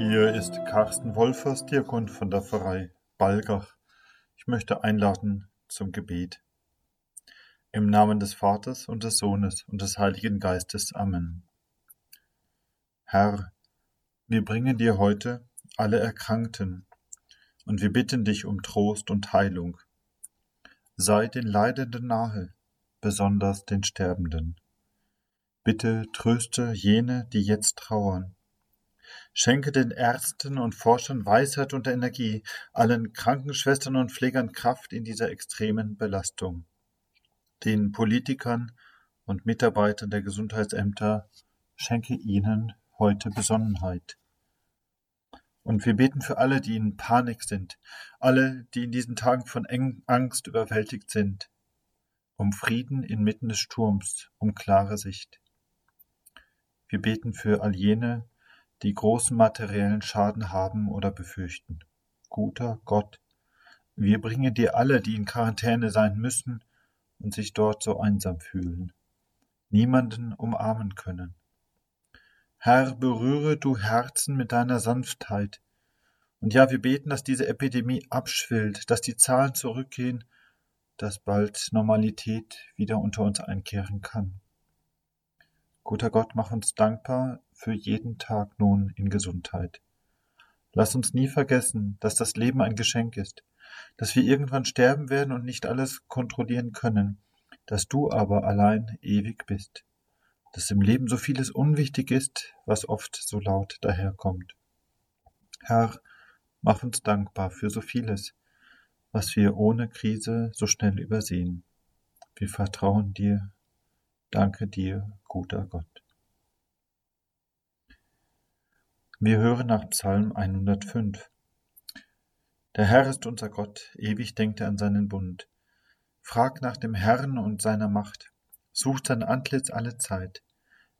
ist Carsten Wolfers, Diakon von der Pfarrei Balgach. Ich möchte einladen zum Gebet. Im Namen des Vaters und des Sohnes und des Heiligen Geistes. Amen. Herr, wir bringen dir heute alle Erkrankten und wir bitten dich um Trost und Heilung. Sei den Leidenden nahe, besonders den Sterbenden. Bitte tröste jene, die jetzt trauern Schenke den Ärzten und Forschern Weisheit und Energie, allen Krankenschwestern und Pflegern Kraft in dieser extremen Belastung. Den Politikern und Mitarbeitern der Gesundheitsämter schenke ihnen heute Besonnenheit. Und wir beten für alle, die in Panik sind, alle, die in diesen Tagen von Angst überwältigt sind, um Frieden inmitten des Sturms, um klare Sicht. Wir beten für all jene, die großen materiellen Schaden haben oder befürchten. Guter Gott, wir bringen dir alle, die in Quarantäne sein müssen und sich dort so einsam fühlen, niemanden umarmen können. Herr, berühre du Herzen mit deiner Sanftheit. Und ja, wir beten, dass diese Epidemie abschwillt, dass die Zahlen zurückgehen, dass bald Normalität wieder unter uns einkehren kann. Guter Gott, mach uns dankbar für jeden Tag nun in Gesundheit. Lass uns nie vergessen, dass das Leben ein Geschenk ist, dass wir irgendwann sterben werden und nicht alles kontrollieren können, dass du aber allein ewig bist, dass im Leben so vieles unwichtig ist, was oft so laut daherkommt. Herr, mach uns dankbar für so vieles, was wir ohne Krise so schnell übersehen. Wir vertrauen dir Danke dir, guter Gott. Wir hören nach Psalm 105. Der Herr ist unser Gott, ewig denkt er an seinen Bund. Frag nach dem Herrn und seiner Macht, sucht sein Antlitz alle Zeit,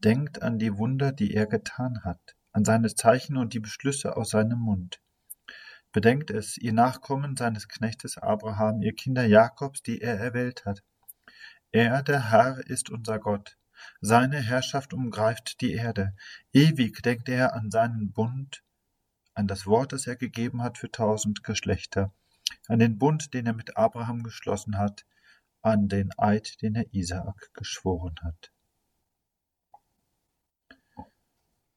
denkt an die Wunder, die er getan hat, an seine Zeichen und die Beschlüsse aus seinem Mund. Bedenkt es, ihr Nachkommen seines Knechtes Abraham, ihr Kinder Jakobs, die er erwählt hat. Er, der Herr, ist unser Gott. Seine Herrschaft umgreift die Erde. Ewig denkt er an seinen Bund, an das Wort, das er gegeben hat für tausend Geschlechter, an den Bund, den er mit Abraham geschlossen hat, an den Eid, den er Isaak geschworen hat.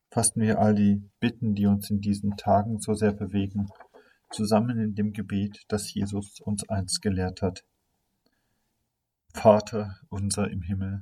Fassen wir all die Bitten, die uns in diesen Tagen so sehr bewegen, zusammen in dem Gebet, das Jesus uns einst gelehrt hat. Vater unser im Himmel,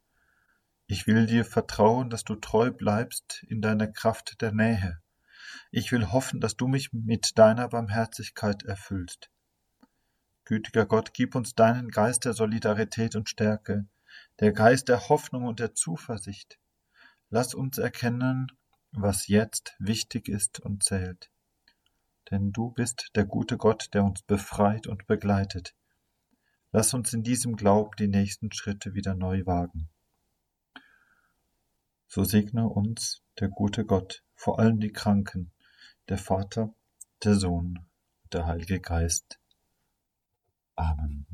ich will dir vertrauen, dass du treu bleibst in deiner Kraft der Nähe. Ich will hoffen, dass du mich mit deiner Barmherzigkeit erfüllst. Gütiger Gott, gib uns deinen Geist der Solidarität und Stärke, der Geist der Hoffnung und der Zuversicht. Lass uns erkennen, was jetzt wichtig ist und zählt. Denn du bist der gute Gott, der uns befreit und begleitet. Lass uns in diesem Glauben die nächsten Schritte wieder neu wagen. So segne uns der gute Gott, vor allem die Kranken, der Vater, der Sohn, der Heilige Geist. Amen.